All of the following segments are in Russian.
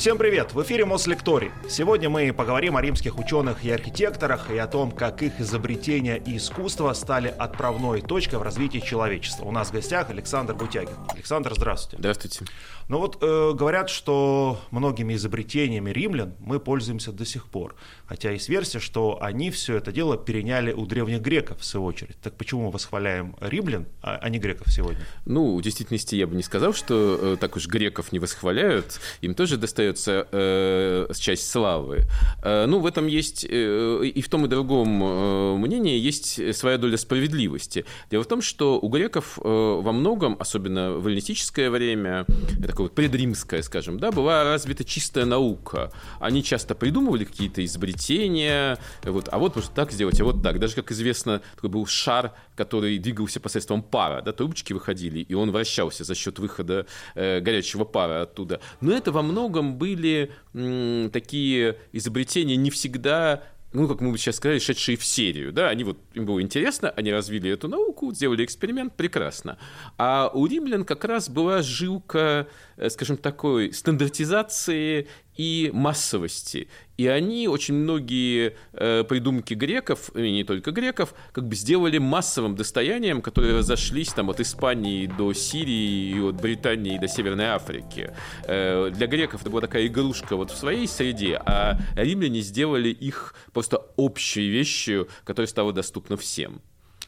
Всем привет! В эфире Мослекторий. Сегодня мы поговорим о римских ученых и архитекторах и о том, как их изобретения и искусство стали отправной точкой в развитии человечества. У нас в гостях Александр Бутягин. Александр, здравствуйте. Здравствуйте. Ну вот э, говорят, что многими изобретениями римлян мы пользуемся до сих пор. Хотя есть версия, что они все это дело переняли у древних греков, в свою очередь. Так почему мы восхваляем римлян, а, а не греков сегодня? Ну, в действительности я бы не сказал, что э, так уж греков не восхваляют. Им тоже достается э, часть славы. Э, ну, в этом есть э, и в том и другом э, мнении есть своя доля справедливости. Дело в том, что у греков э, во многом, особенно в эллинистическое время, такое вот предримская, скажем, да, была развита чистая наука. Они часто придумывали какие-то изобретения, вот, а вот можно так сделать, а вот так. Даже, как известно, такой был шар, который двигался посредством пара, да, трубочки выходили, и он вращался за счет выхода э, горячего пара оттуда. Но это во многом были м, такие изобретения не всегда ну, как мы бы сейчас сказали, шедшие в серию, да, они вот, им было интересно, они развили эту науку, сделали эксперимент, прекрасно. А у римлян как раз была жилка, э, скажем, такой стандартизации и массовости. И они, очень многие э, придумки греков, и не только греков, как бы сделали массовым достоянием, которые разошлись там от Испании до Сирии, и от Британии до Северной Африки. Э, для греков это была такая игрушка вот в своей среде, а римляне сделали их просто общей вещью, которая стала доступна всем.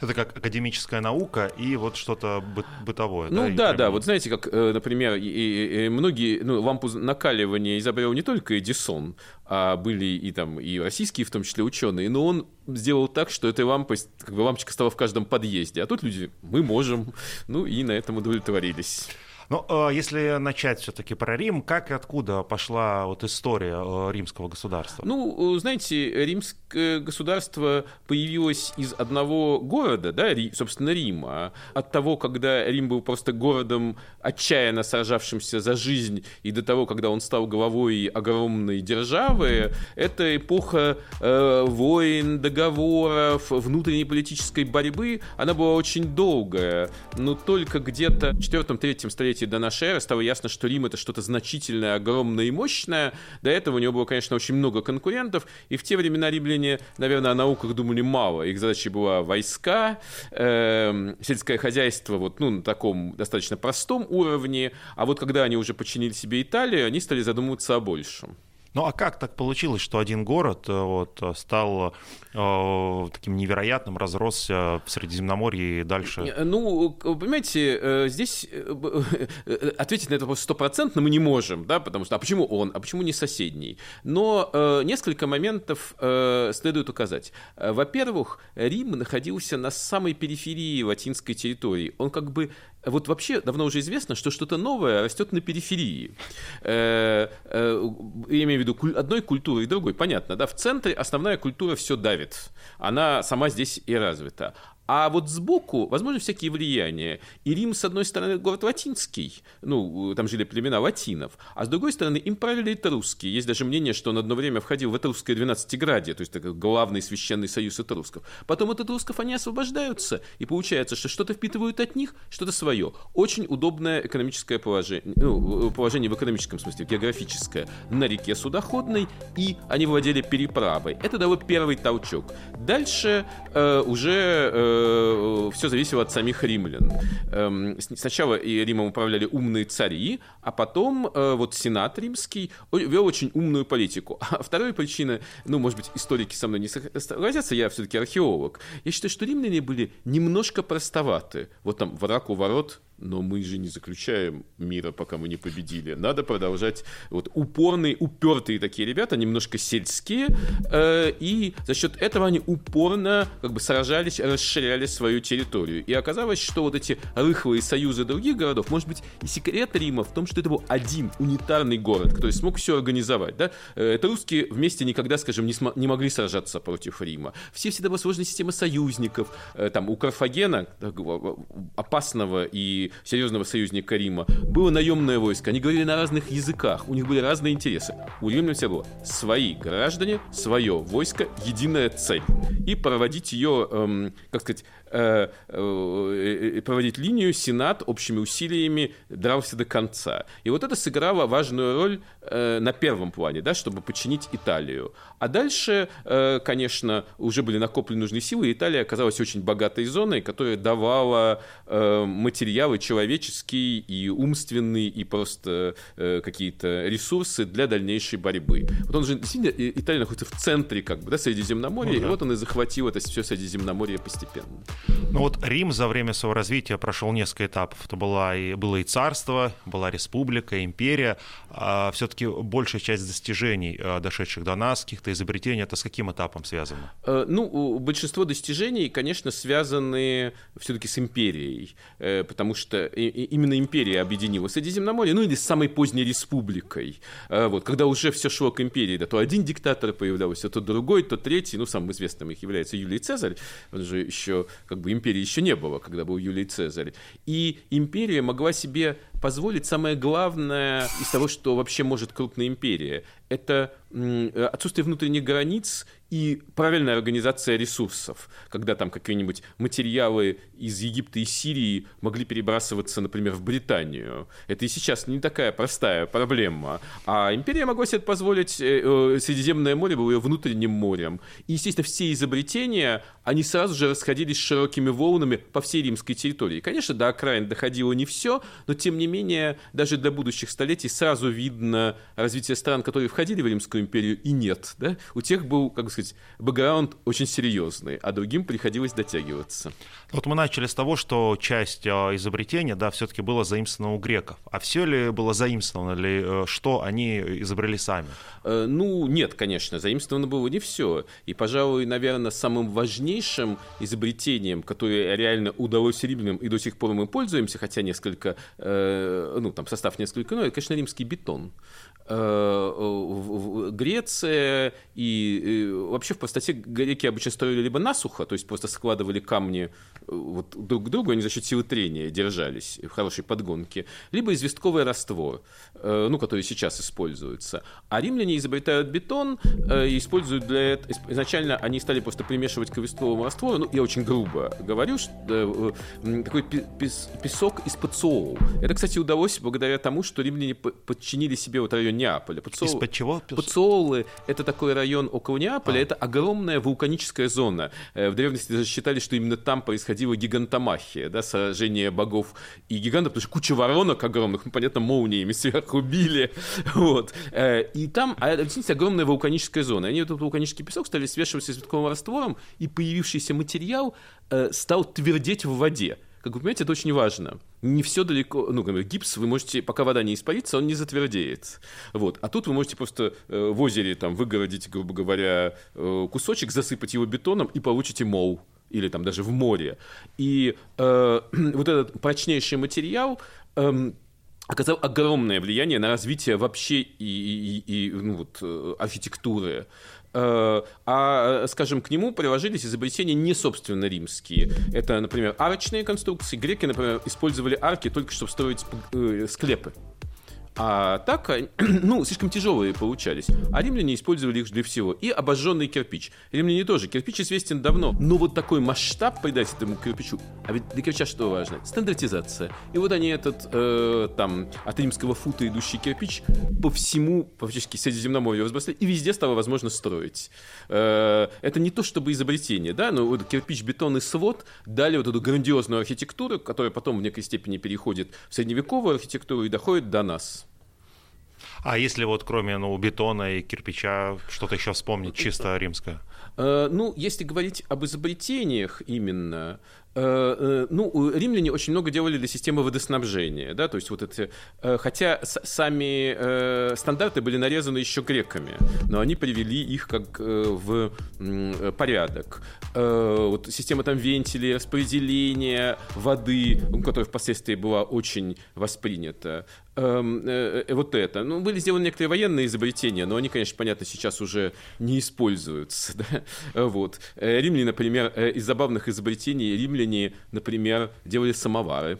Это как академическая наука и вот что-то бы бытовое. Ну да, да, да. Вот знаете, как, э, например, и, и, и многие, ну, лампу накаливания изобрел не только Эдисон, а были и там и российские, в том числе ученые, но он сделал так, что этой лампой, как бы лампочка стала в каждом подъезде, а тут люди, мы можем, ну и на этом удовлетворились. Но ну, э, если начать все-таки про Рим, как и откуда пошла вот история э, римского государства? Ну, знаете, римское государство появилось из одного города, да, собственно, Рима. От того, когда Рим был просто городом, отчаянно сражавшимся за жизнь, и до того, когда он стал главой огромной державы, это эпоха э, войн, договоров, внутренней политической борьбы, она была очень долгая. Но только где-то в 4-3 столетии столетии до нашей эры стало ясно, что Рим это что-то значительное, огромное и мощное. До этого у него было, конечно, очень много конкурентов, и в те времена римляне, наверное, о науках думали мало. Их задачей была войска, э, сельское хозяйство вот, ну, на таком достаточно простом уровне, а вот когда они уже подчинили себе Италию, они стали задумываться о большем. Ну а как так получилось, что один город э, вот, стал э, таким невероятным, разросся в Средиземноморье и дальше? Э, ну, понимаете, э, здесь ответить на это вопрос стопроцентно мы не можем, да, потому что а почему он, а почему не соседний? Но э, несколько моментов э, следует указать. Во-первых, Рим находился на самой периферии латинской территории. Он как бы вот вообще давно уже известно, что что-то новое растет на периферии. Э, э, я имею в виду одной культуры и другой. Понятно, да? В центре основная культура все давит. Она сама здесь и развита. А вот сбоку, возможно, всякие влияния. И Рим, с одной стороны, город латинский, ну, там жили племена латинов, а с другой стороны, им правили этрусские. Есть даже мнение, что он одно время входил в этрусское двенадцатиградие, то есть такой главный священный союз этрусков. Потом от этрусков они освобождаются, и получается, что что-то впитывают от них, что-то свое. Очень удобное экономическое положение, ну, положение в экономическом смысле, географическое, на реке судоходной, и они владели переправой. Это дало первый толчок. Дальше э, уже... Э, Э, все зависело от самих римлян. Эм, сначала и Римом управляли умные цари, а потом э, вот Сенат римский вел очень умную политику. А вторая причина, ну, может быть, историки со мной не согласятся, я все-таки археолог. Я считаю, что римляне были немножко простоваты. Вот там враг у ворот но мы же не заключаем мира, пока мы не победили. Надо продолжать. Вот упорные, упертые такие ребята, немножко сельские, э, и за счет этого они упорно как бы сражались, расширяли свою территорию. И оказалось, что вот эти рыхлые союзы других городов, может быть, и секрет Рима в том, что это был один унитарный город, который смог все организовать. Да? Э, это русские вместе никогда, скажем, не, см- не могли сражаться против Рима. Все всегда была сложная система союзников. Э, там у Карфагена, опасного и серьезного союзника Рима, было наемное войско. Они говорили на разных языках, у них были разные интересы. У римлян все было свои граждане, свое войско, единая цель. И проводить ее, эм, как сказать, проводить линию, Сенат общими усилиями дрался до конца. И вот это сыграло важную роль на первом плане, да, чтобы подчинить Италию. А дальше, конечно, уже были накоплены нужные силы, и Италия оказалась очень богатой зоной, которая давала материалы человеческие и умственные, и просто какие-то ресурсы для дальнейшей борьбы. Вот он же действительно, Италия находится в центре как бы, да, Средиземноморья, ну, да. и вот он и захватил это все Средиземноморье постепенно. Ну вот Рим за время своего развития прошел несколько этапов. Это была и, было и царство, была республика, империя. А все-таки большая часть достижений, э, дошедших до нас, каких-то изобретений, это с каким этапом связано? Э, ну, большинство достижений, конечно, связаны все-таки с империей, э, потому что именно империя объединила Средиземноморье, ну или с самой поздней республикой. Вот, когда уже все шло к империи, да, то один диктатор появлялся, то другой, то третий, ну, самым известным их является Юлий Цезарь, он же еще, как бы, империи еще не было, когда был Юлий Цезарь. И империя могла себе позволить самое главное из того, что вообще может крупная империя. Это отсутствие внутренних границ и правильная организация ресурсов, когда там какие-нибудь материалы из Египта и Сирии могли перебрасываться, например, в Британию. Это и сейчас не такая простая проблема. А империя могла себе позволить, э, э, Средиземное море было ее внутренним морем. И, естественно, все изобретения, они сразу же расходились широкими волнами по всей римской территории. Конечно, до окраин доходило не все, но, тем не менее, даже для будущих столетий сразу видно развитие стран, которые входили в Римскую империю, и нет. Да? У тех был, как бы сказать, бэкграунд очень серьезный, а другим приходилось дотягиваться. Вот мы начали с того, что часть а, изобретения, да, все-таки было заимствовано у греков. А все ли было заимствовано, ли, э, что они изобрели сами? Э, ну, нет, конечно, заимствовано было не все. И, пожалуй, наверное, самым важнейшим изобретением, которое реально удалось римлянам, и до сих пор мы пользуемся, хотя несколько, э, ну, там состав несколько иной, это, конечно, римский бетон. Греция и вообще в простоте греки обычно строили либо насухо, то есть просто складывали камни вот друг к другу, они за счет силы трения держались в хорошей подгонке, либо известковый раствор, э, ну, который сейчас используется. А римляне изобретают бетон э, и используют для этого... Изначально они стали просто примешивать к известковому раствору, ну, я очень грубо говорю, что, э, такой песок из пациол. Это, кстати, удалось благодаря тому, что римляне подчинили себе вот район Неаполя. Пациол... Из-под чего? Пациолы — это такой район около Неаполя, а. это огромная вулканическая зона. В древности даже считали, что именно там происходила гигантомахия, да, сражение богов и гигантов, потому что куча воронок огромных, ну, понятно, молниями сверху били, вот. Э, и там, а, объясните, огромная вулканическая зона. Они этот вулканический песок стали смешивать с цветковым раствором, и появившийся материал э, стал твердеть в воде. Как вы понимаете, это очень важно. Не все далеко, ну, гипс вы можете, пока вода не испарится, он не затвердеет. Вот. А тут вы можете просто э, в озере там выгородить, грубо говоря, э, кусочек, засыпать его бетоном и получите мол или там даже в море. И э, вот этот прочнейший материал э, оказал огромное влияние на развитие вообще и, и, и ну, вот, э, архитектуры. Э, а, скажем, к нему приложились изобретения не собственно римские. Это, например, арочные конструкции. Греки, например, использовали арки только чтобы строить э, склепы. А так, ну, слишком тяжелые получались. А римляне использовали их для всего. И обожженный кирпич. Римляне тоже. Кирпич известен давно. Но вот такой масштаб придать этому кирпичу. А ведь для кирпича что важно? Стандартизация. И вот они этот, э, там, от римского фута идущий кирпич по всему, фактически, Средиземноморью разбросали. И везде стало возможно строить. Э, это не то чтобы изобретение, да, но вот кирпич, бетон и свод дали вот эту грандиозную архитектуру, которая потом в некой степени переходит в средневековую архитектуру и доходит до нас. А если вот кроме ну, бетона и кирпича что-то еще вспомнить чисто римское? Э, ну, если говорить об изобретениях именно, ну, римляне очень много делали для системы водоснабжения, да, то есть вот эти, э, хотя сами стандарты были нарезаны еще греками, но они привели их как в порядок. Вот система там вентилей, распределения воды, которая впоследствии была очень воспринята, эм, вот это. Ну, были сделаны некоторые военные изобретения, но они, конечно, понятно, сейчас уже не используются. Да? Вот. Римляне, например, из забавных изобретений римляне римляне, например, делали самовары.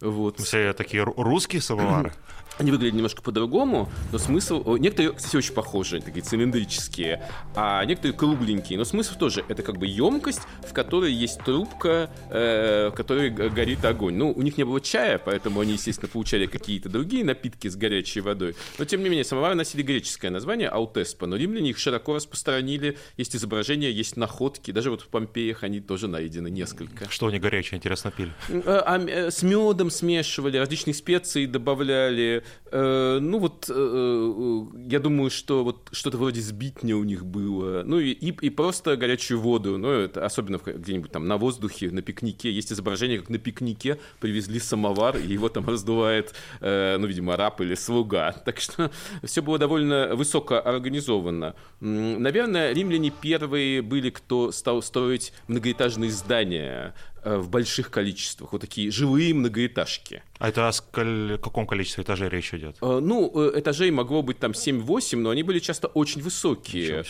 Вот. Все такие русские самовары? они выглядят немножко по-другому, но смысл... Некоторые, кстати, очень похожи, такие цилиндрические, а некоторые кругленькие. Но смысл тоже, это как бы емкость, в которой есть трубка, э, в которой горит огонь. Ну, у них не было чая, поэтому они, естественно, получали какие-то другие напитки с горячей водой. Но, тем не менее, самовары носили греческое название, аутеспа. Но римляне их широко распространили. Есть изображения, есть находки. Даже вот в Помпеях они тоже найдены несколько. Что они горячее, интересно, пили? А, а, с медом смешивали, различные специи добавляли Э, ну вот, э, э, я думаю, что вот что-то вроде сбитня у них было. Ну и, и, и просто горячую воду. Ну, это особенно где-нибудь там на воздухе, на пикнике. Есть изображение, как на пикнике привезли самовар, и его там раздувает, ну, видимо, раб или слуга. Так что все было довольно высоко организовано. Наверное, римляне первые были, кто стал строить многоэтажные здания Э, в больших количествах, вот такие живые многоэтажки. А это о каком количестве этажей речь идет? Э, ну, э, этажей могло быть там 7-8, но они были часто очень высокие.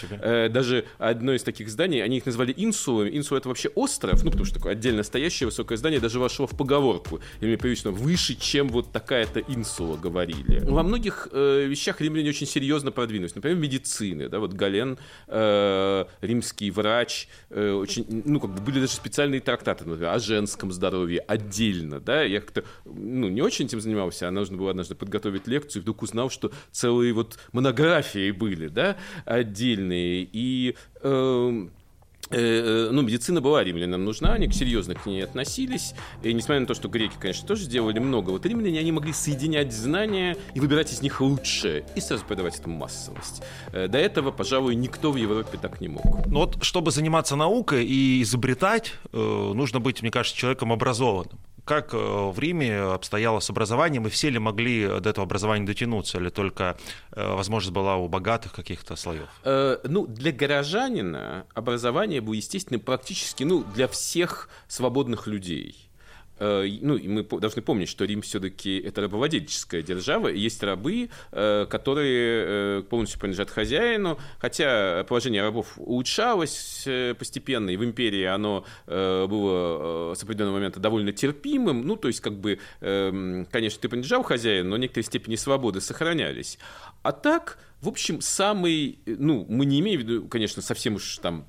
Даже одно из таких зданий, они их назвали инсулами. Инсула — это вообще остров, ну, потому что такое отдельно стоящее высокое здание даже вошло в поговорку. И мне привычно выше, чем вот такая-то инсула, говорили. Во многих э, вещах римляне очень серьезно продвинулись. Например, медицины, да, вот Гален, э, римский врач, э, очень, ну, как бы были даже специальные трактаты, например, о женском здоровье отдельно, да, я как-то, ну, не очень этим занимался, а нужно было однажды подготовить лекцию, вдруг узнал, что целые вот монографии были, да, отдельные, и э, ну, медицина была римлянам нужна, они серьезно к ней относились. И несмотря на то, что греки, конечно, тоже сделали много, вот римляне, они могли соединять знания и выбирать из них лучшее, и сразу придавать этому массовость. Э, до этого, пожалуй, никто в Европе так не мог. Ну вот, чтобы заниматься наукой и изобретать, нужно быть, мне кажется, человеком образованным как э, в Риме обстояло с образованием, и все ли могли до этого образования дотянуться, или только э, возможность была у богатых каких-то слоев? Э, ну, для горожанина образование было, естественно, практически ну, для всех свободных людей. Э, ну, и мы должны помнить, что Рим все-таки это рабовладельческая держава, и есть рабы, э, которые э, полностью принадлежат хозяину, хотя положение рабов улучшалось постепенно, и в империи оно было с определенного момента довольно терпимым, ну, то есть, как бы, эм, конечно, ты принадлежал хозяину, но некоторые степени свободы сохранялись. А так, в общем, самый, ну, мы не имеем в виду, конечно, совсем уж там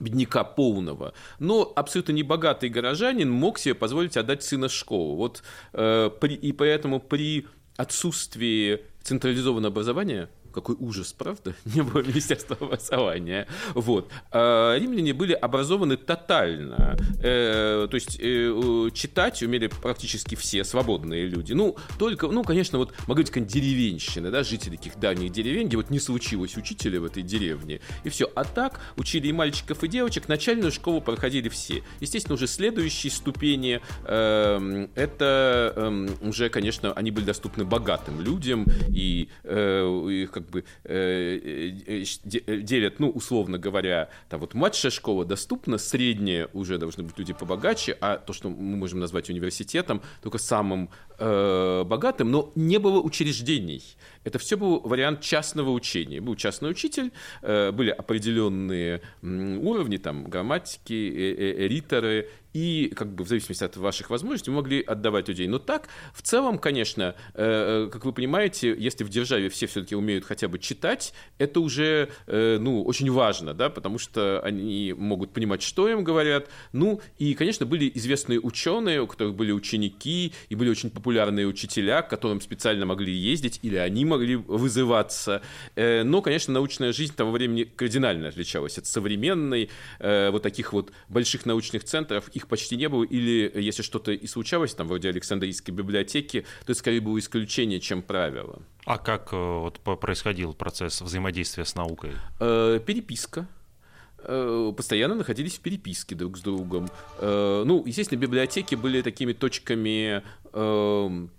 бедняка полного. Но абсолютно небогатый горожанин мог себе позволить отдать сына в школу. Вот, э, при, и поэтому при отсутствии централизованного образования какой ужас, правда? Не было Министерства образования. Вот. А римляне были образованы тотально. Э, то есть э, читать умели практически все свободные люди. Ну, только, ну, конечно, вот могли быть какая-нибудь деревенщина, да, жители таких дальних деревень, где вот не случилось учителя в этой деревне. И все. А так учили и мальчиков, и девочек. Начальную школу проходили все. Естественно, уже следующие ступени э, это э, уже, конечно, они были доступны богатым людям, и, э, и как бы э, э, э, делят, ну, условно говоря, там вот младшая школа доступна, средняя уже должны быть люди побогаче, а то, что мы можем назвать университетом, только самым богатым, но не было учреждений. Это все был вариант частного учения. Был частный учитель, были определенные уровни, там, грамматики, риторы, и как бы в зависимости от ваших возможностей могли отдавать людей. Но так, в целом, конечно, как вы понимаете, если в державе все все-таки умеют хотя бы читать, это уже, ну, очень важно, да, потому что они могут понимать, что им говорят. Ну, и, конечно, были известные ученые, у которых были ученики, и были очень популярные учителя, к которым специально могли ездить, или они могли вызываться. Э, но, конечно, научная жизнь того времени кардинально отличалась от современной. Э, вот таких вот больших научных центров их почти не было. Или если что-то и случалось, там, вроде Александрийской библиотеки, то это скорее было исключение, чем правило. А как э, вот, происходил процесс взаимодействия с наукой? Переписка постоянно находились в переписке друг с другом. Ну, естественно, библиотеки были такими точками эм,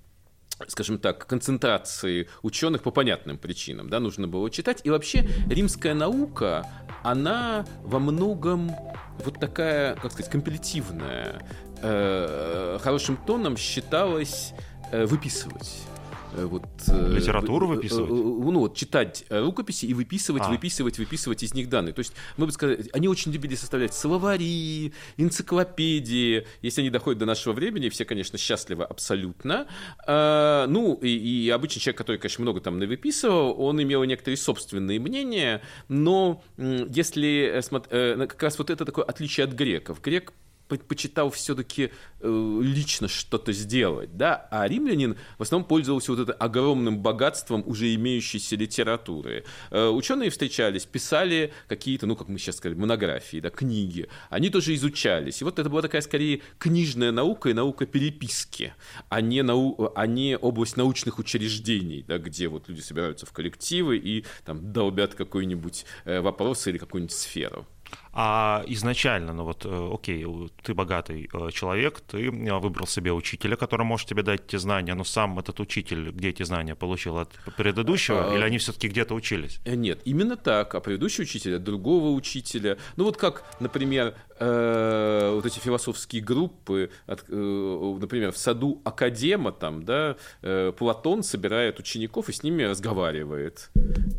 скажем так, концентрации ученых по понятным причинам, да, нужно было читать. И вообще римская наука, она во многом вот такая, как сказать, компилятивная. Э, хорошим тоном считалась э, выписывать. Вот... Литературу выписывать? Ну, вот, читать рукописи и выписывать, а. выписывать, выписывать из них данные. То есть, мы бы сказали, они очень любили составлять словари, энциклопедии. Если они доходят до нашего времени, все, конечно, счастливы абсолютно. А, ну, и, и обычный человек, который, конечно, много там навыписывал, он имел некоторые собственные мнения, но если как раз вот это такое отличие от греков. Грек предпочитал все-таки э, лично что-то сделать, да, а римлянин в основном пользовался вот это огромным богатством уже имеющейся литературы. Э, ученые встречались, писали какие-то, ну, как мы сейчас сказали, монографии, да, книги. Они тоже изучались. И вот это была такая, скорее, книжная наука и наука переписки, а не, нау... а не область научных учреждений, да, где вот люди собираются в коллективы и там долбят какой-нибудь э, вопрос или какую-нибудь сферу. А изначально, ну вот, э, окей, ты богатый э, человек, ты э, выбрал себе учителя, который может тебе дать эти знания, но сам этот учитель, где эти знания получил от предыдущего, а, или они все-таки где-то учились? Нет, именно так. А предыдущий учитель от другого учителя. Ну вот как, например, э, вот эти философские группы, от, э, например, в саду Академа, там, да, э, Платон собирает учеников и с ними разговаривает.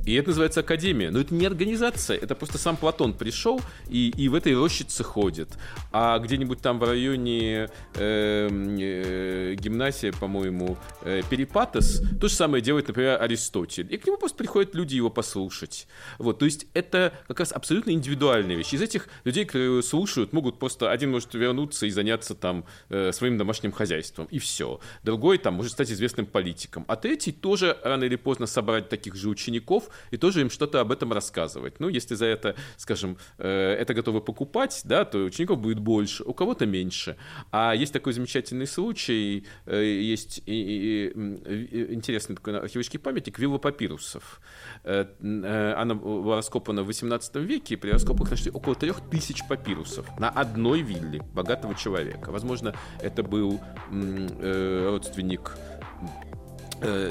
И это называется Академия. Но это не организация, это просто сам Платон пришел и, и в этой рощице ходит. А где-нибудь там в районе э, э, гимнасия, по-моему, э, Перипатос, то же самое делает, например, Аристотель. И к нему просто приходят люди его послушать. Вот, то есть это как раз абсолютно индивидуальная вещь. Из этих людей, которые слушают, могут просто один может вернуться и заняться там э, своим домашним хозяйством, и все. Другой там может стать известным политиком. А третий тоже рано или поздно собрать таких же учеников и тоже им что-то об этом рассказывать. Ну, если за это, скажем, э, это готовы покупать, да, то учеников будет больше, у кого-то меньше. А есть такой замечательный случай, э, есть интересный такой археологический памятник Вилла Папирусов. Э, э, она была раскопана в 18 веке, и при раскопках нашли около трех тысяч папирусов на одной вилле богатого человека. Возможно, это был родственник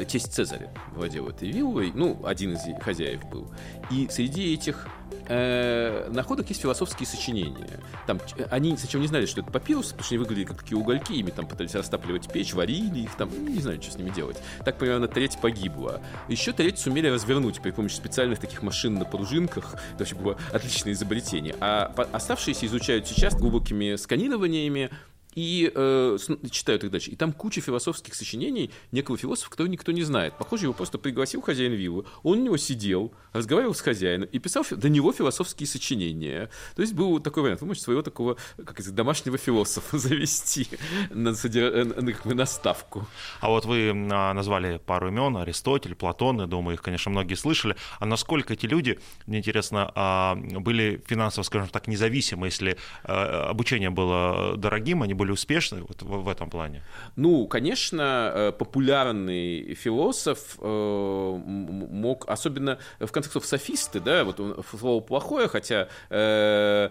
тесть Цезаря владел этой виллой, ну, один из хозяев был. И среди этих э, находок есть философские сочинения. Там, они сначала не знали, что это папирус, потому что они выглядели как такие угольки, ими там пытались растапливать печь, варили их, там, не знаю, что с ними делать. Так примерно треть погибла. Еще треть сумели развернуть при помощи специальных таких машин на пружинках. Это вообще было отличное изобретение. А оставшиеся изучают сейчас глубокими сканированиями, и э, читают их дальше. И там куча философских сочинений некого философа, которого никто не знает. Похоже, его просто пригласил хозяин виллы, он у него сидел, разговаривал с хозяином и писал до него философские сочинения. То есть был такой вариант. Вы можете своего такого, как это, домашнего философа завести на, содер... Э, на, на, ставку. А вот вы а, назвали пару имен, Аристотель, Платон, я думаю, их, конечно, многие слышали. А насколько эти люди, мне интересно, а, были финансово, скажем так, независимы, если а, обучение было дорогим, они были успешны вот в, в этом плане? Ну, конечно, э, популярный философ э, мог, особенно, в конце концов, софисты, да, вот слово плохое, хотя, э,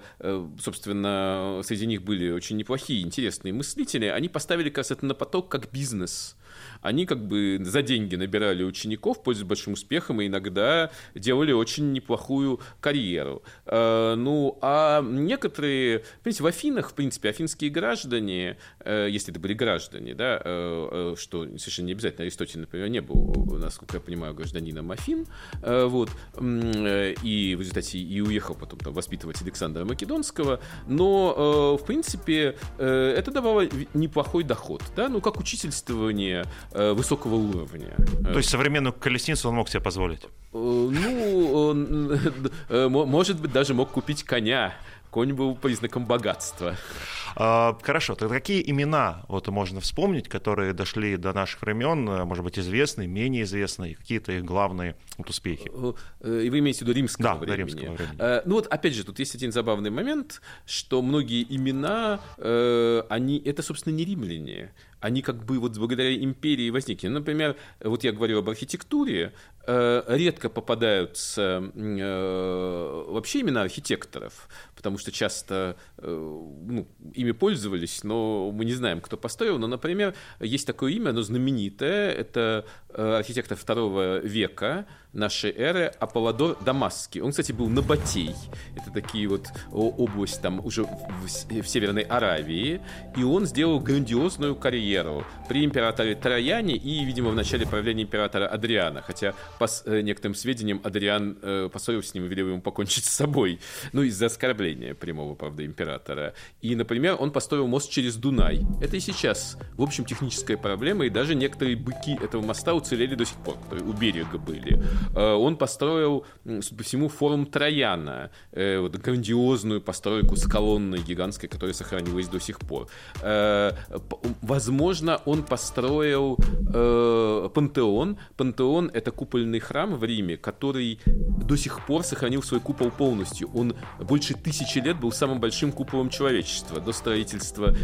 собственно, среди них были очень неплохие, интересные мыслители, они поставили как это на поток как бизнес они как бы за деньги набирали учеников, пользуясь большим успехом, и иногда делали очень неплохую карьеру. Э, ну, а некоторые, понимаете, в Афинах, в принципе, афинские граждане, э, если это были граждане, да, э, что совершенно не обязательно, Аристотель, например, не был, насколько я понимаю, гражданином Афин, вот, и в результате и уехал потом там воспитывать Александра Македонского, но, в принципе, это давало неплохой доход, да, ну, как учительствование высокого уровня. То есть современную колесницу он мог себе позволить? Э, ну, он, э, может быть, даже мог купить коня. Конь был признаком богатства. А, хорошо, тогда какие имена вот можно вспомнить, которые дошли до наших времен, может быть, известные, менее известные, какие-то их главные вот успехи? И вы имеете в виду римского да, времени? Да, римского времени. Ну вот, опять же, тут есть один забавный момент, что многие имена, они, это, собственно, не римляне они как бы вот благодаря империи возникли. Например, вот я говорю об архитектуре, э, редко попадаются э, вообще имена архитекторов, потому что часто э, ну, ими пользовались, но мы не знаем, кто построил. Но, например, есть такое имя, оно знаменитое, это архитектор второго века, нашей эры Аполлодор Дамасский. Он, кстати, был набатей. Это такие вот область там уже в, в Северной Аравии. И он сделал грандиозную карьеру карьеру при императоре Трояне и, видимо, в начале правления императора Адриана. Хотя, по э, некоторым сведениям, Адриан э, поссорился с ним и велел ему покончить с собой. Ну, из-за оскорбления прямого, правда, императора. И, например, он построил мост через Дунай. Это и сейчас, в общем, техническая проблема, и даже некоторые быки этого моста уцелели до сих пор, которые у берега были. Э, он построил, судя по всему, форум Трояна, э, вот, грандиозную постройку с колонной гигантской, которая сохранилась до сих пор. Э, возможно, он построил пантеон. Пантеон — это купольный храм в Риме, который до сих пор сохранил свой купол полностью. Он больше тысячи лет был самым большим куполом человечества до строительства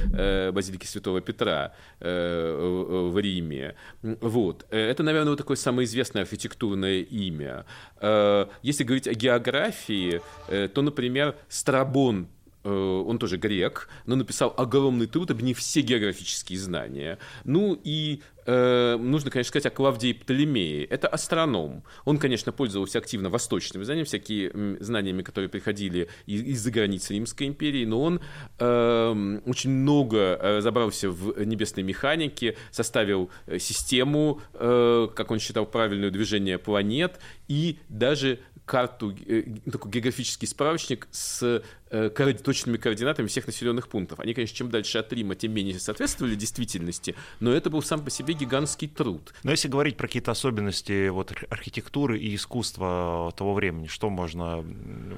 базилики Святого Петра в Риме. Вот. Это, наверное, вот такое самое известное архитектурное имя. Э, если говорить о географии, э, то, например, Страбон Э, он тоже грек, но написал огромный труд, объединив все географические знания. Ну и э, нужно, конечно, сказать о Клавдии Птолемее. Это астроном. Он, конечно, пользовался активно восточными знаниями, всякие знаниями, которые приходили из-за границы Римской империи, но он э, очень много разобрался в небесной механике, составил э, систему, э, как он считал, правильное движение планет и даже карту, э, такой географический справочник с э, точными координатами всех населенных пунктов. Они, конечно, чем дальше от Рима, тем менее соответствовали действительности, но это был сам по себе гигантский труд. Но если говорить про какие-то особенности вот, архитектуры и искусства того времени, что можно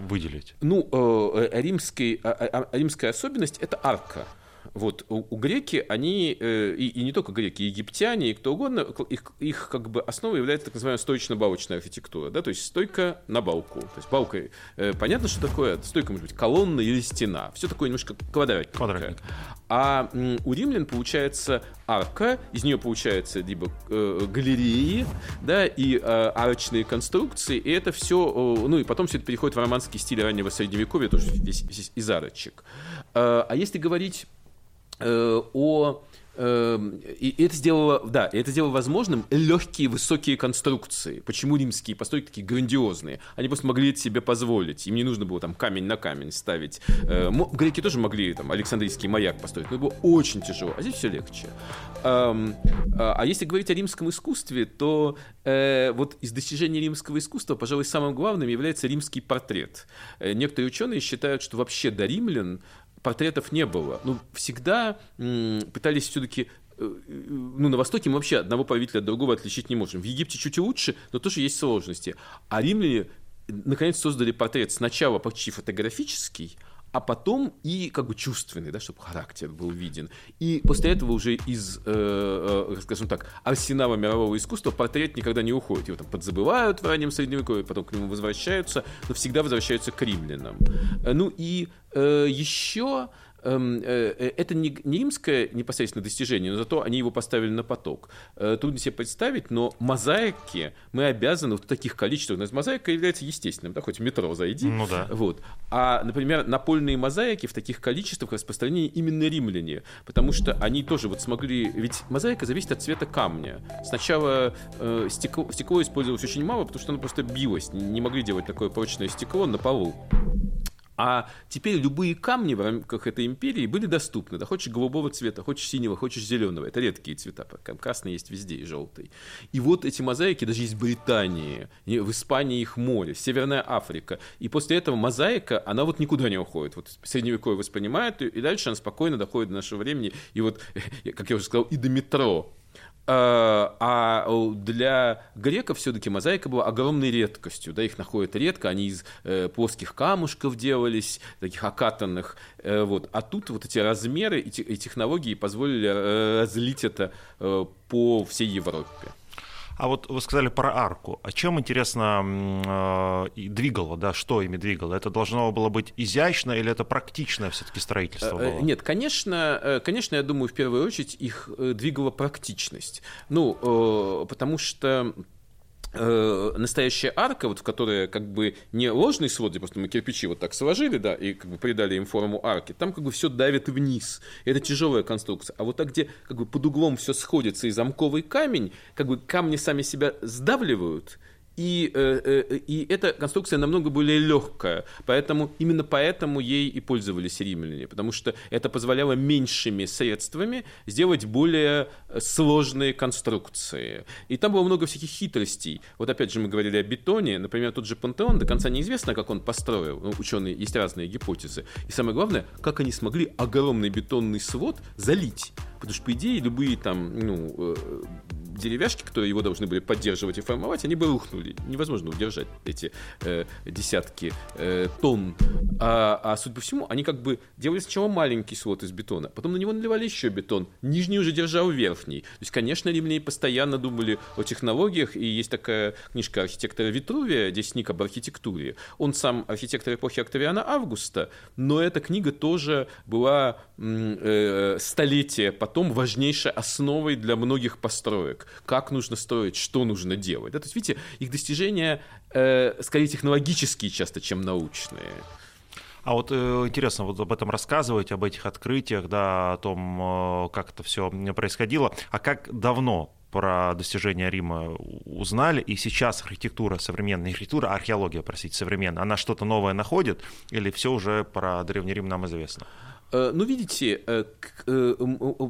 выделить? Ну, э, римский, а, а, а, римская особенность – это арка. Вот у, у греки, они, э, и, и не только греки, и египтяне, и кто угодно, их, их как бы основой является так называемая стоечно-балочная архитектура, да, то есть стойка на балку. То есть балка, э, понятно, что такое, стойка может быть колонна или стена, все такое немножко квадратненькое. Квадратник. А м, у римлян получается арка, из нее получается либо э, галереи, да, и э, арочные конструкции, и это все, э, ну и потом все это переходит в романский стиль раннего средневековья, тоже здесь, здесь из арочек. Э, а если говорить о эм, и это сделало, да, это сделало возможным легкие высокие конструкции. Почему римские постройки такие грандиозные? Они просто могли это себе позволить. Им не нужно было там камень на камень ставить. Э, греки тоже могли там Александрийский маяк построить, но было очень тяжело. А здесь все легче. Эм, а, а если говорить о римском искусстве, то э, вот из достижений римского искусства, пожалуй, самым главным является римский портрет. Некоторые ученые считают, что вообще до римлян портретов не было. Ну, всегда пытались все-таки э, ну, на Востоке мы вообще одного правителя от другого отличить не можем. В Египте чуть лучше, но тоже есть сложности. А римляне наконец создали портрет сначала почти фотографический, а потом и как бы чувственный, да, чтобы характер был виден. И после этого уже из, э, э, скажем так, арсенала мирового искусства портрет никогда не уходит. Его там подзабывают в раннем средневековье, потом к нему возвращаются, но всегда возвращаются к римлянам. Э, ну и э, еще это не, не римское непосредственно достижение, но зато они его поставили на поток. Э, трудно себе представить, но мозаики мы обязаны в таких количествах. У нас мозаика является естественным, да, хоть в метро зайди. Ну да. Вот. А, например, напольные мозаики в таких количествах распространены именно римляне, потому что они тоже вот смогли... Ведь мозаика зависит от цвета камня. Сначала э, стекло, стекло использовалось очень мало, потому что оно просто билось. Не могли делать такое прочное стекло на полу. А теперь любые камни в рамках этой империи были доступны. Да, хочешь голубого цвета, хочешь синего, хочешь зеленого. Это редкие цвета. Красный есть везде и желтый. И вот эти мозаики даже есть в Британии, в Испании их море, Северная Африка. И после этого мозаика, она вот никуда не уходит. Вот средневековье воспринимает ее, и дальше она спокойно доходит до нашего времени. И вот, как я уже сказал, и до метро а для греков все-таки мозаика была огромной редкостью. Да, их находят редко, они из э, плоских камушков делались, таких окатанных. Э, вот. А тут вот эти размеры и, технологии позволили э, разлить это э, по всей Европе. А вот вы сказали про арку. А чем, интересно, э, двигало, да, что ими двигало? Это должно было быть изящно или это практичное все-таки строительство э, было? Нет, конечно, э, конечно, я думаю, в первую очередь их двигала практичность. Ну, потому что э, настоящая арка, вот в которой как бы не ложный свод, где просто мы кирпичи вот так сложили, да, и как бы придали им форму арки, там как бы все давит вниз. Это тяжелая конструкция. А вот так, где как бы под углом все сходится и замковый камень, как бы камни сами себя сдавливают, И, э, э, и эта конструкция намного более легкая, поэтому именно поэтому ей и пользовались римляне, потому что это позволяло меньшими средствами сделать более сложные конструкции. И там было много всяких хитростей. Вот опять же мы говорили о бетоне, например, тот же Пантеон, до конца неизвестно, как он построил, ну, ученые, есть разные гипотезы. И самое главное, как они смогли огромный бетонный свод залить. Потому что, по идее, любые там, ну, э, деревяшки, которые его должны были поддерживать и формовать, они бы рухнули. Невозможно удержать эти э, десятки э, тонн. А, а, судя по всему, они как бы делали сначала маленький слот из бетона, потом на него наливали еще бетон. Нижний уже держал верхний. То есть, конечно, римляне постоянно думали о технологиях, и есть такая книжка архитектора Витрувия, «Десник об архитектуре». Он сам архитектор эпохи Октавиана Августа, но эта книга тоже была э, столетия потом важнейшей основой для многих построек как нужно строить, что нужно делать. Да? То есть, видите, их достижения э, скорее технологические часто, чем научные. А вот э, интересно, вот об этом рассказывать, об этих открытиях, да, о том, э, как это все происходило. А как давно про достижения Рима узнали, и сейчас архитектура, современная архитектура, археология, простите, современная, она что-то новое находит, или все уже про Древний Рим нам известно? Э, ну, видите, э, э,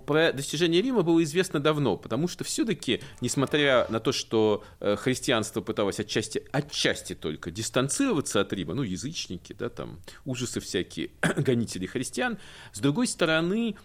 про достижение Рима было известно давно, потому что все-таки, несмотря на то, что христианство пыталось отчасти, отчасти только дистанцироваться от Рима, ну, язычники, да, там, ужасы всякие, гонители христиан, с другой стороны,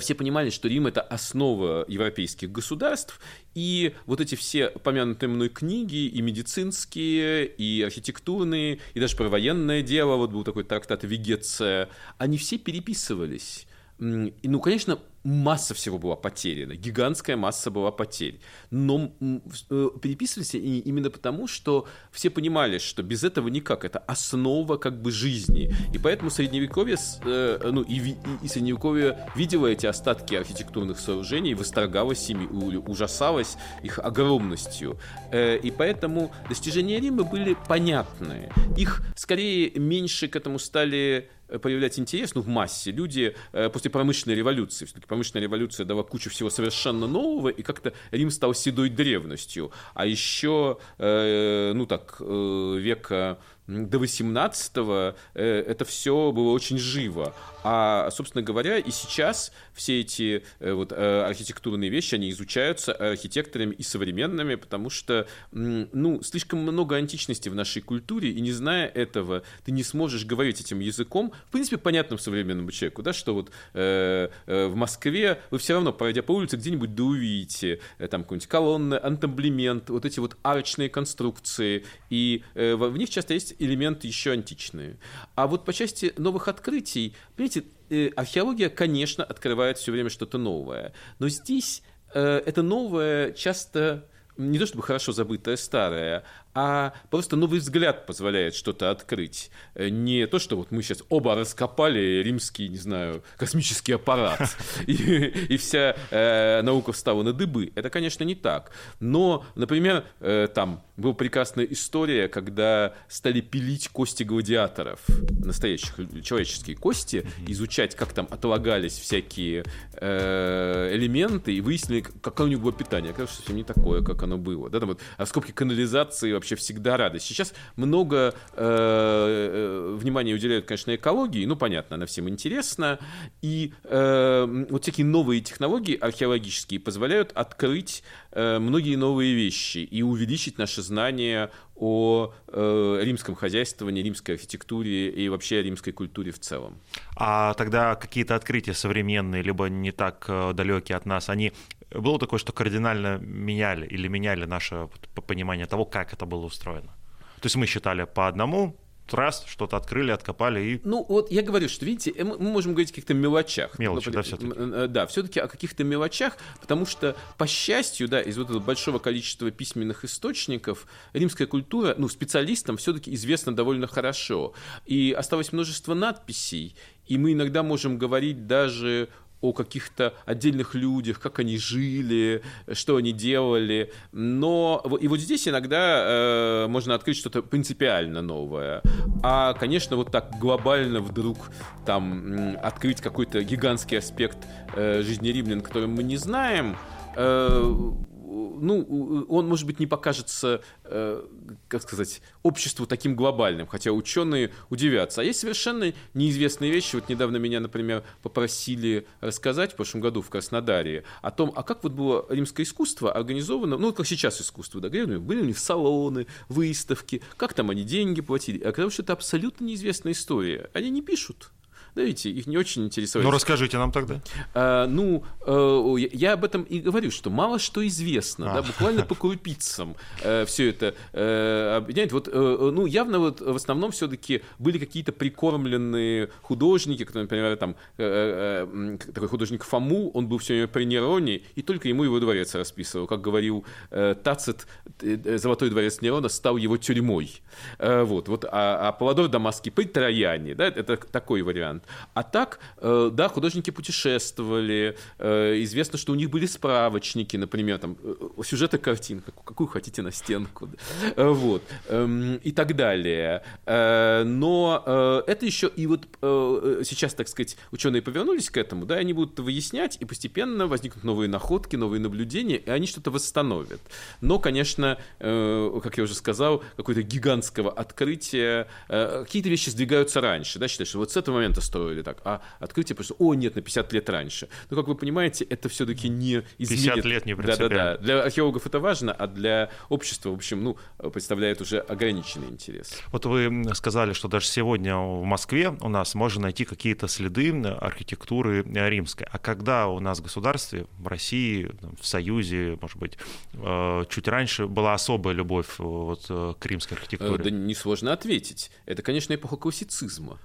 все понимали, что Рим – это основа европейских государств, и вот эти все помянутые мной книги, и медицинские, и архитектурные, и даже про военное дело, вот был такой трактат Вегеция, они все переписывались. И, ну, конечно, масса всего была потеряна, гигантская масса была потерь. Но э, переписывались они именно потому, что все понимали, что без этого никак, это основа как бы жизни. И поэтому средневековье, э, ну и, и средневековье видело эти остатки архитектурных сооружений, восторгалось ими, ужасалось их огромностью. Э, и поэтому достижения Рима были понятны. Их скорее меньше к этому стали появлять интерес, ну, в массе. Люди э, после промышленной революции, все-таки промышленная революция дала кучу всего совершенно нового, и как-то Рим стал седой древностью. А еще, э, ну так, э, века до 18-го э, это все было очень живо. А, собственно говоря, и сейчас все эти э, вот, э, архитектурные вещи, они изучаются архитекторами и современными, потому что, ну, слишком много античности в нашей культуре, и не зная этого, ты не сможешь говорить этим языком, в принципе, понятным современному человеку, да, что вот э, в Москве вы все равно, пройдя по улице, где-нибудь да увидите там какую-нибудь колонны, антаблемент, вот эти вот арочные конструкции, и э, в них часто есть элементы еще античные. А вот по части новых открытий, понимаете, э, археология, конечно, открывает все время что-то новое, но здесь э, это новое часто не то чтобы хорошо забытое старое, а просто новый взгляд позволяет что-то открыть. Э, не то, что вот мы сейчас оба раскопали римский, не знаю, космический аппарат, и, вся э, наука встала на дыбы. Это, конечно, не так. Но, например, э, там была прекрасная история, когда стали пилить кости гладиаторов, настоящих человеческие кости, изучать, как там отлагались всякие элементы, и выяснили, какое у них было питание. Оказывается, совсем не такое, как оно было. Да, там вот раскопки канализации вообще вообще всегда радость. Сейчас много э, э, внимания уделяют, конечно, экологии, ну, понятно, она всем интересна, и э, вот всякие новые технологии археологические позволяют открыть э, многие новые вещи и увеличить наше знание о э, римском хозяйствовании, римской архитектуре и вообще о римской культуре в целом. А тогда какие-то открытия современные, либо не так э, далекие от нас, они было такое, что кардинально меняли или меняли наше понимание того, как это было устроено. То есть мы считали по одному, раз что-то открыли, откопали и... Ну, вот я говорю, что, видите, мы можем говорить о каких-то мелочах. Мелочи, да, все-таки. Э, да, все-таки о каких-то мелочах, потому что, по счастью, да, из вот этого большого количества письменных источников римская культура, ну, специалистам все-таки известна довольно хорошо. И осталось множество надписей, и мы иногда можем говорить даже о каких-то отдельных людях, как они жили, что они делали. Но и вот здесь иногда э, можно открыть что-то принципиально новое. А, конечно, вот так глобально вдруг там открыть какой-то гигантский аспект э, жизни римлян, который мы не знаем, э, ну, он, может быть, не покажется, э, как сказать, обществу таким глобальным, хотя ученые удивятся. А есть совершенно неизвестные вещи. Вот недавно меня, например, попросили рассказать в прошлом году в Краснодаре о том, а как вот было римское искусство организовано, ну, как сейчас искусство, да, были у них салоны, выставки, как там они деньги платили. Оказалось, что это абсолютно неизвестная история. Они не пишут. Да, видите, их не очень интересует. Ну, расскажите нам тогда. А, ну, э, я об этом и говорю, что мало что известно, а. да, буквально по крупицам э, все это э, объединяет. Вот, ну, явно вот в основном все-таки были какие-то прикормленные художники, которые, например, там, такой художник Фому, он был все время при Нероне, и только ему его дворец расписывал. Как говорил Тацит, Золотой дворец Нерона стал его тюрьмой. Вот, вот, а, а Паладор Дамасский при Трояне, да, это такой вариант. А так, э, да, художники путешествовали, э, известно, что у них были справочники, например, там, э, сюжеты картин, какую хотите на стенку, вот, эм, и так далее. Но это еще, и вот сейчас, так сказать, ученые повернулись к этому, да, они будут выяснять, и постепенно возникнут новые находки, новые наблюдения, и они что-то восстановят. Но, конечно, как я уже сказал, какое-то гигантского открытия, какие-то вещи сдвигаются раньше, да, считаешь, что вот с этого момента стоит строили так, а открытие просто, о, нет, на 50 лет раньше. Но, как вы понимаете, это все-таки не измерит... 50 лет не Да-да-да. Для археологов это важно, а для общества, в общем, ну, представляет уже ограниченный интерес. Вот вы сказали, что даже сегодня в Москве у нас можно найти какие-то следы архитектуры римской. А когда у нас в государстве, в России, в Союзе, может быть, э, чуть раньше была особая любовь э, вот, э, к римской архитектуре? Да несложно ответить. Это, конечно, эпоха классицизма.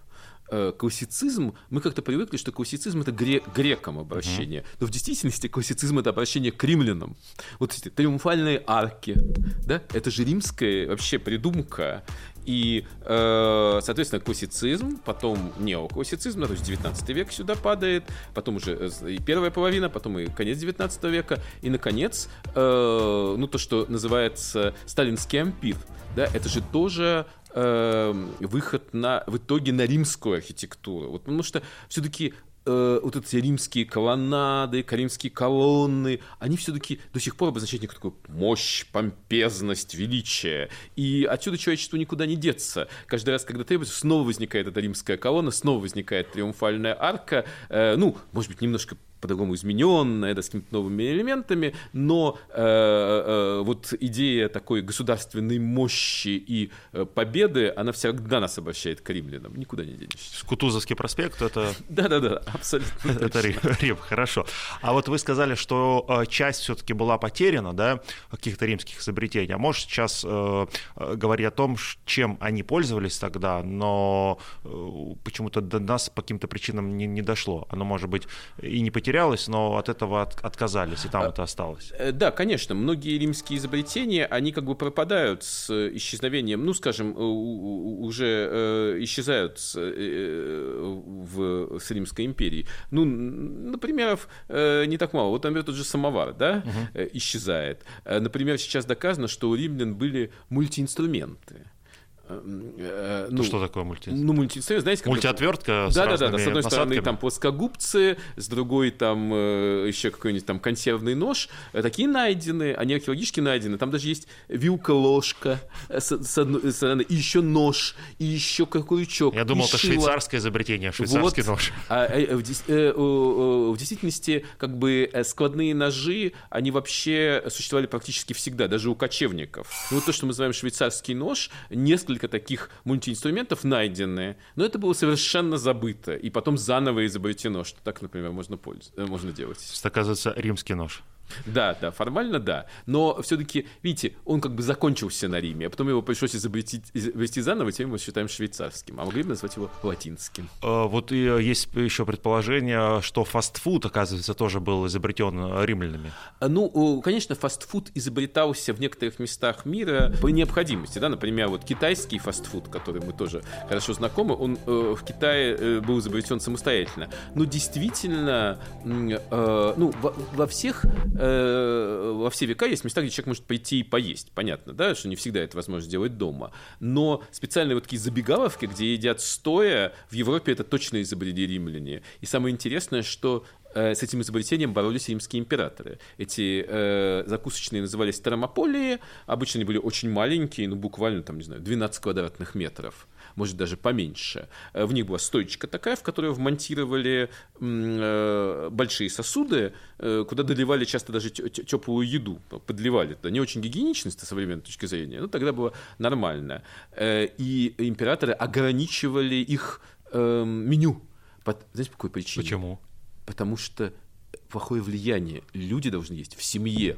Э, классицизм, мы как-то привыкли, что классицизм это гре грекам обращение, uh-huh. но в действительности классицизм это обращение к римлянам. Вот эти триумфальные арки, да, это же римская вообще придумка. И, э, соответственно, классицизм, потом неоклассицизм, то есть 19 век сюда падает, потом уже э, и первая половина, потом и конец 19 века, и, наконец, э, ну, то, что называется сталинский ампир, да, это же тоже э, выход на, в итоге на римскую архитектуру. Вот, потому что все-таки э, вот эти римские колоннады, римские колонны, они все-таки до сих пор обозначают некую такую мощь, помпезность, величие. И отсюда человечеству никуда не деться. Каждый раз, когда требуется, снова возникает эта римская колонна, снова возникает триумфальная арка. Э, ну, может быть, немножко по-другому измененная, да, с какими-то новыми элементами, но э, э, вот идея такой государственной мощи и э, победы, она всегда нас обращает к римлянам, никуда не денешься. Кутузовский проспект, это... Да-да-да, абсолютно. Это Рим, хорошо. А вот вы сказали, что э, часть все-таки была потеряна, да, каких-то римских изобретений. А может сейчас э, э, говорить о том, чем они пользовались тогда, но почему-то до нас по каким-то причинам не, не дошло. Оно, может быть, и не потерялось, потерялось, но от этого от, отказались, и там а, это осталось. Э, да, конечно, многие римские изобретения, они как бы пропадают с исчезновением, ну, скажем, уже э, исчезают с, э, в, с Римской империей. Ну, например, не так мало. Вот, например, тот же самовар, да, угу. исчезает. Например, сейчас доказано, что у римлян были мультиинструменты. Э, ну, что такое мультиинструмент? Ну, мультиинструмент, знаете, как Мультиотвертка Да, да, да, да. С одной насадками. стороны там плоскогубцы, с другой там э, еще какой-нибудь там консервный нож. Э, такие найдены, они археологически найдены. Там даже есть вилка-ложка с, с одной стороны, и еще нож, и еще крючок. Я думал, это шило. швейцарское изобретение, швейцарский вот. нож. А, а, в, в действительности, как бы складные ножи, они вообще существовали практически всегда, даже у кочевников. Ну, вот то, что мы называем швейцарский нож, несколько несколько таких мультиинструментов найдены, но это было совершенно забыто, и потом заново изобретено, что так, например, можно, пользоваться, э, можно делать. То есть, оказывается, римский нож. Да, да, формально да. Но все-таки, видите, он как бы закончился на Риме, а потом его пришлось изобрести, изобрести заново, теперь мы считаем швейцарским, а могли бы назвать его латинским. А, вот и э, есть еще предположение, что фастфуд, оказывается, тоже был изобретен э, римлянами. А, ну, конечно, фастфуд изобретался в некоторых местах мира по необходимости, да, например, вот китайский фастфуд, который мы тоже хорошо знакомы, он э, в Китае э, был изобретен самостоятельно. Но действительно, э, ну, во всех э, во все века есть места, где человек может пойти и поесть. Понятно, да, что не всегда это возможно сделать дома. Но специальные вот такие забегаловки, где едят стоя, в Европе это точно изобрели римляне. И самое интересное, что э, с этим изобретением боролись римские императоры. Эти э, закусочные назывались термополии, обычно они были очень маленькие, ну, буквально, там, не знаю, 12 квадратных метров может даже поменьше. Э, в них была стоечка такая, в которую вмонтировали э, большие сосуды, э, куда доливали часто даже теплую еду, подливали. Это не очень гигиенично с современной точки зрения, но тогда было нормально. И императоры ограничивали их эм, меню. Знаете, по какой причине? Почему? Потому что плохое влияние. Люди должны есть в семье.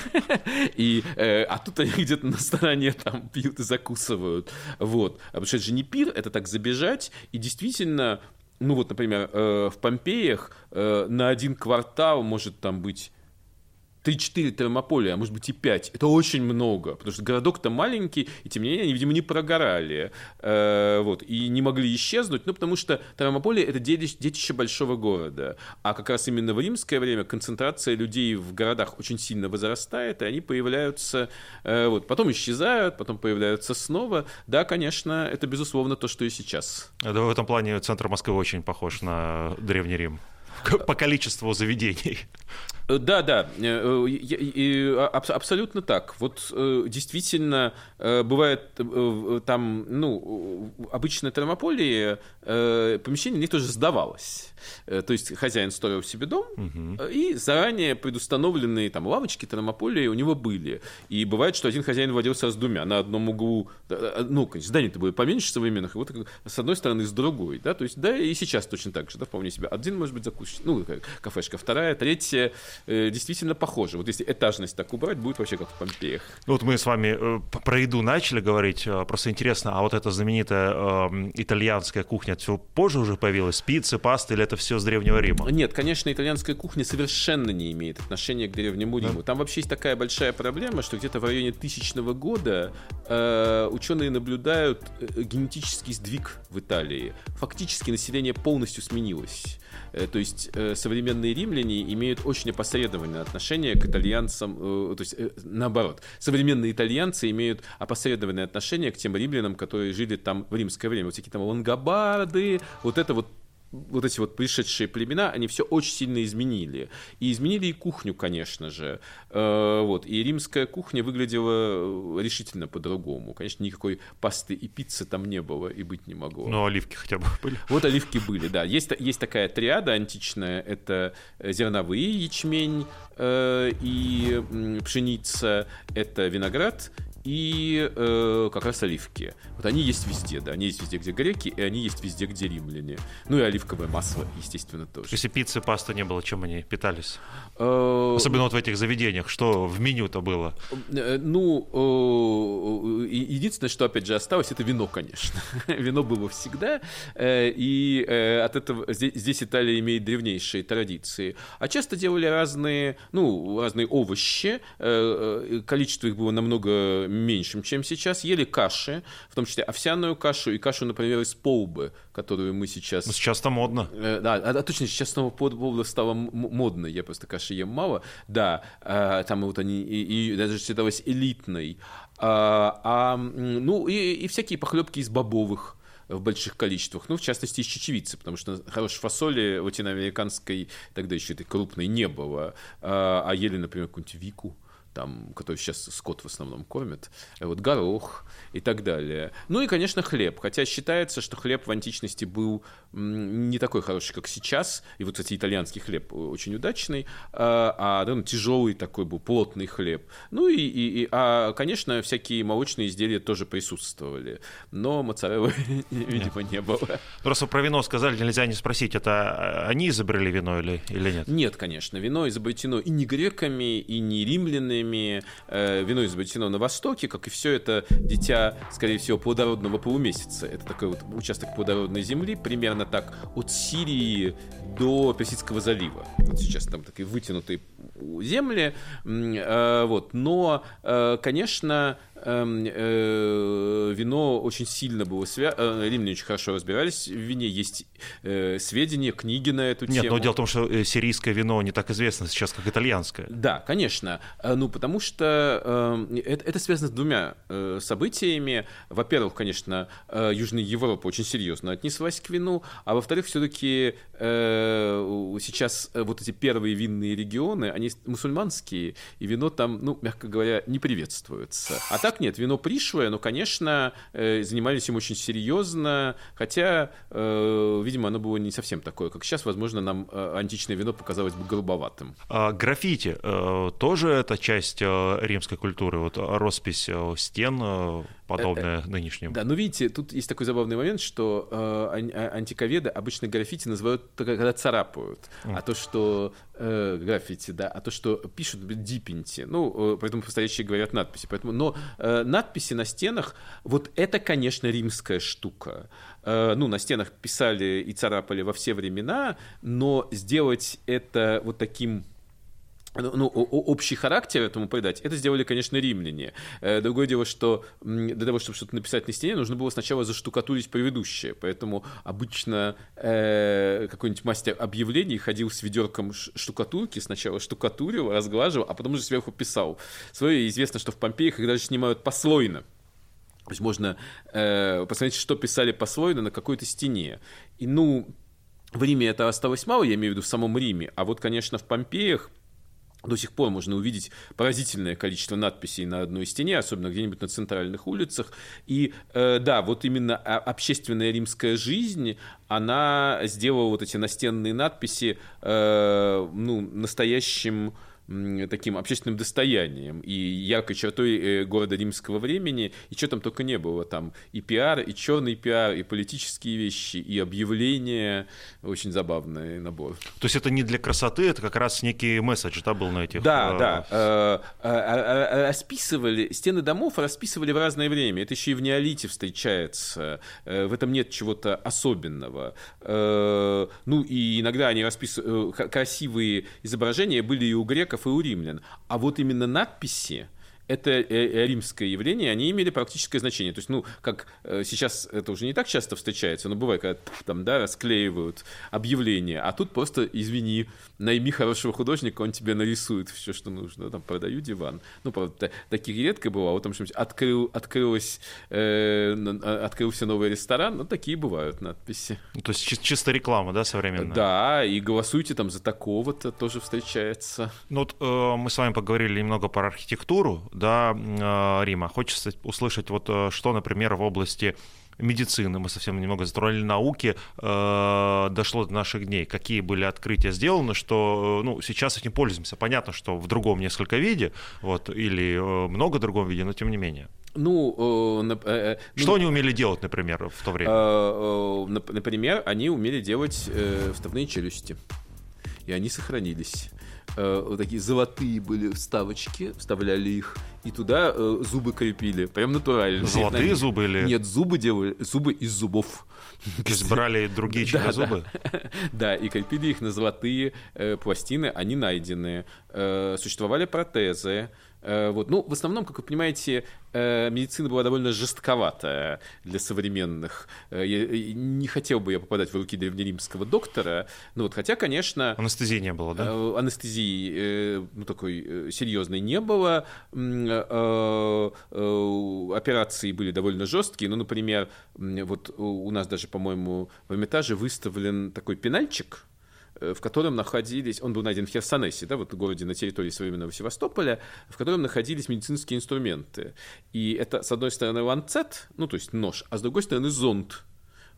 И, э, а тут они где-то на стороне там пьют и закусывают. Вот. А потому что это же не пир, это так забежать. И действительно, ну вот, например, э, в Помпеях э, на один квартал может там быть 3-4 термополя, а может быть и 5. Это очень много, потому что городок-то маленький, и тем не менее они, видимо, не прогорали. Э, вот, и не могли исчезнуть, ну, потому что термополе — это детище, большого города. А как раз именно в римское время концентрация людей в городах очень сильно возрастает, и они появляются, э, вот, потом исчезают, потом появляются снова. Да, конечно, это, безусловно, то, что и сейчас. Это в этом плане центр Москвы очень похож на Древний Рим по количеству заведений. Э, да, да, э, э, абсолютно так. Вот действительно бывает там, ну, обычно термополии, помещение них тоже сдавалось. То есть хозяин строил себе дом, угу. и заранее предустановленные там лавочки термополии у него были. И бывает, что один хозяин водился с двумя. На одном углу, ну, конечно, здание-то было поменьше современных, и вот с одной стороны, с другой. Да? То есть, да, и сейчас точно так же, да, вполне себе. Один, может быть, закусочный, ну, кафешка, вторая, третья э, действительно похожи. Вот если этажность так убрать, будет вообще как в Помпеях. Ну, вот мы с вами э, про еду начали говорить, э, просто интересно, а вот эта знаменитая э, итальянская кухня, все позже уже появилась? Пиццы, пасты или это все с Древнего Рима? Нет, конечно, итальянская кухня совершенно не имеет отношения к Древнему Риму. Да? Там вообще есть такая большая проблема, что где-то в районе тысячного года э, ученые наблюдают э, генетический сдвиг в Италии. Фактически население полностью сменилось. Э, то есть э, современные римляне имеют очень опосредованное отношение к итальянцам, э, то есть наоборот, современные итальянцы имеют опосредованное отношение к тем римлянам, которые жили там в римское время. Вот всякие там лангобарды, вот это вот вот эти вот пришедшие племена, они все очень сильно изменили. И изменили и кухню, конечно же. Э, вот. И римская кухня выглядела решительно по-другому. Конечно, никакой пасты и пиццы там не было и быть не могло. Но оливки хотя бы были. Вот оливки были, да. Есть, есть такая триада античная. Это зерновые ячмень э, и пшеница. Это виноград и э, как раз оливки. Вот они есть везде, да, они есть везде, где греки, и они есть везде, где римляне. Ну и оливковое масло, естественно, тоже. Если пиццы, пасты не было, чем они питались? Э, Особенно вот в этих заведениях, что в меню-то было? Э, ну, э, единственное, что, опять же, осталось, это вино, конечно. вино было всегда, и от этого здесь Италия имеет древнейшие традиции. А часто делали разные, ну, разные овощи, количество их было намного меньшим, чем сейчас, ели каши, в том числе овсяную кашу и кашу, например, из полбы, которую мы сейчас... Ну, сейчас-то модно. Э, да, а, точно, сейчас снова полба стала модной, я просто каши ем мало, да, э, там вот они, и, и даже считалось элитной, а, а ну, и, и всякие похлебки из бобовых, в больших количествах, ну, в частности, из чечевицы, потому что хорошей фасоли латиноамериканской тогда еще этой крупной не было, а, а ели, например, какую-нибудь вику, там, который сейчас скот в основном кормит, вот горох и так далее. Ну и, конечно, хлеб, хотя считается, что хлеб в античности был не такой хороший, как сейчас, и вот, кстати, итальянский хлеб очень удачный, а, а да, ну, тяжелый такой был, плотный хлеб. Ну и, и, и а, конечно, всякие молочные изделия тоже присутствовали, но моцареллы, видимо, не было. Просто про вино сказали, нельзя не спросить, это они изобрели вино или, или нет? Нет, конечно, вино изобретено и не греками, и не римлянами, римлянами, э, вино изобретено на Востоке, как и все это дитя, скорее всего, плодородного полумесяца. Это такой вот участок плодородной земли, примерно так от Сирии до Персидского залива. Вот сейчас там такие вытянутые земли, э, вот. Но, э, конечно, вино очень сильно было связано, э, римляне очень хорошо разбирались в вине, есть э, сведения, книги на эту Нет, тему. но дело в том, что э, сирийское вино не так известно сейчас, как итальянское. Да, конечно. Э, ну, потому что э, это, это связано с двумя э, событиями. Во-первых, конечно, э, Южная Европа очень серьезно отнеслась к вину, а во-вторых, все-таки э, сейчас вот эти первые винные регионы, они мусульманские, и вино там, ну, мягко говоря, не приветствуется. А так нет, вино пришлое, но, конечно, э, занимались им очень серьезно, хотя, э, видимо, оно было не совсем такое, как сейчас. Возможно, нам э, античное вино показалось бы голубоватым. А граффити тоже это часть римской культуры, вот роспись э, стен э, подобная нынешним. Да, но видите, тут есть такой забавный момент, что э, антиковеды обычно граффити называют только когда царапают, mm. а то, что э, граффити, да, а то, что пишут дипенти, ну, э, поэтому настоящие говорят надписи, поэтому, но э, надписи на стенах, вот это, конечно, римская штука. Э, ну, на стенах писали и царапали во все времена, но сделать это вот таким ну, ну общий характер этому придать, это сделали, конечно, римляне. Э, другое дело, что для того, чтобы что-то написать на стене, нужно было сначала заштукатурить предыдущее. Поэтому обычно э, какой-нибудь мастер объявлений ходил с ведерком штукатурки, сначала штукатурил, разглаживал, а потом уже сверху писал. Свое известно, что в Помпеях их даже снимают послойно. То есть можно э, посмотреть, что писали послойно на какой-то стене. И, ну, в Риме это осталось мало, я имею в виду в самом Риме, а вот, конечно, в Помпеях до сих пор можно увидеть поразительное количество надписей на одной стене, особенно где-нибудь на центральных улицах. И э, да, вот именно общественная римская жизнь, она сделала вот эти настенные надписи э, ну, настоящим таким общественным достоянием и яркой чертой э, города римского времени, и что там только не было, там. И пиар, и черный пиар, и политические вещи, и объявления, очень забавный набор. То есть это не для красоты, это как раз некий месседж, да, был на этих... Да, э... да, э, расписывали, стены домов расписывали в разное время, это еще и в неолите встречается, в этом нет чего-то особенного. Ну и иногда они расписывали, красивые изображения были и у греков, греков и у римлян. А вот именно надписи, это э, э, римское явление, они имели практическое значение. То есть, ну, как э, сейчас это уже не так часто встречается, но бывает, когда там, да, расклеивают объявления, а тут просто, извини, найми хорошего художника, он тебе нарисует все, что нужно. Там, продаю диван. Ну, правда, таких редко бывало. Там что-нибудь открыл, открылось, э, открылся новый ресторан, ну, такие бывают надписи. Ну, то есть чисто реклама, да, современная? Да, и голосуйте там за такого-то, тоже встречается. Ну, вот э, мы с вами поговорили немного про архитектуру, да, э, Рима. Хочется услышать, вот э, что, например, в области медицины, мы совсем немного затронули науки, э, дошло до наших дней. Какие были открытия сделаны, что ну, сейчас этим пользуемся. Понятно, что в другом несколько виде, вот, или много другом виде, но тем не менее. Ну, э, э, что ну, они умели делать, например, в то время? Э, например, они умели делать э, вставные челюсти, и они сохранились. Э, вот такие золотые были вставочки, вставляли их, и туда э, зубы крепили, прям натурально. Золотые Нет, зубы или? Нет, зубы делали, зубы из зубов. То есть брали другие чьи зубы? Да, и крепили их на золотые э, пластины, они найденные. Э, существовали протезы, вот. Ну, в основном, как вы понимаете, э, медицина была довольно жестковатая для современных. Э, я не хотел бы я попадать в руки древнеримского доктора, ну вот, хотя, конечно... Анестезии не было, да? Анестезии ну, такой серьезной не было. Операции были довольно жесткие. Ну, например, вот у нас даже, по-моему, в Эрмитаже выставлен такой пенальчик, Э, в котором находились, он был найден в Херсонесе, да, вот в городе на территории современного Севастополя, в котором находились медицинские инструменты. И это, с одной стороны, ланцет, ну, то есть нож, а с другой стороны, зонд,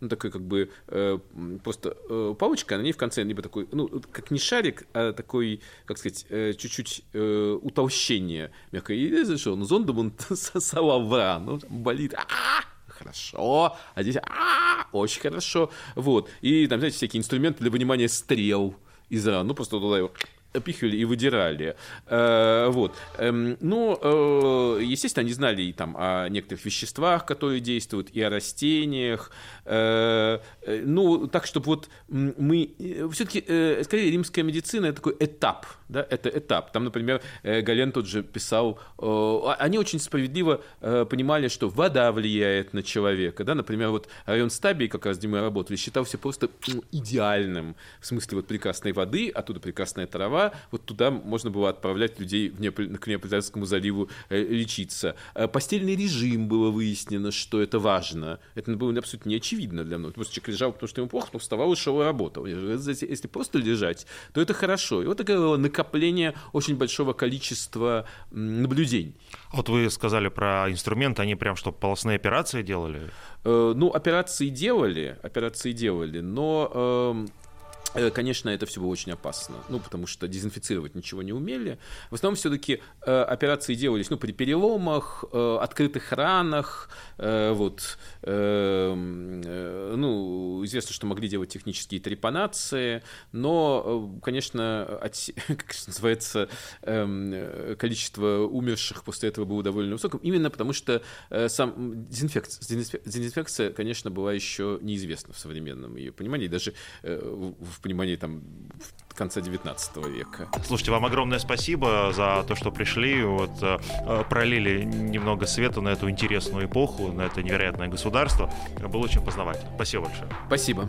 ну, такой как бы э, просто э, палочка, на ней в конце либо такой, ну, как не шарик, а такой, как сказать, э, чуть-чуть э, утолщение мягкое. И зашел, ну, зондом он салавра, ну, болит, а-а-а! Хорошо, а здесь а, очень хорошо. Вот. И там, знаете, всякие инструменты для вынимания стрел из ран. Ну, просто туда его опихивали и выдирали. Э, вот. Эм, ну, э, естественно, они знали и там о некоторых веществах, которые действуют, и о растениях. Э, ну, так, чтобы вот мы... Все-таки, скорее, римская медицина — это такой этап — да, это этап. Там, например, Гален тот же писал, а, они очень справедливо понимали, что вода влияет на человека, да, например, вот район Стабии, как раз где мы работали, считался просто ну, идеальным, в смысле вот прекрасной воды, оттуда прекрасная трава, вот туда можно было отправлять людей в Неаполь, к Неаполитанскому заливу лечиться. Постельный режим было выяснено, что это важно. Это было абсолютно неочевидно для многих. Просто человек лежал, потому что ему плохо, но вставал и шел и работал. Если просто лежать, то это хорошо. И вот такое накопление очень большого количества наблюдений. Вот вы сказали про инструменты, они прям что, полостные операции делали? Э, ну, операции делали, операции делали, но эм, конечно, это все было очень опасно, ну, потому что дезинфицировать ничего не умели. В основном все-таки э, операции делались, ну, при переломах, э, открытых ранах, э, вот, э, э, ну, известно, что могли делать технические трепанации, но, э, конечно, от, как называется, э, количество умерших после этого было довольно высоким, именно потому что э, сам дезинфекция, дезинфекция, конечно, была еще неизвестна в современном ее понимании, даже э, в в понимании там конца 19 века. Слушайте, вам огромное спасибо за то, что пришли, вот э, пролили немного света на эту интересную эпоху, на это невероятное государство. Было очень познавательно. Спасибо большое. Спасибо.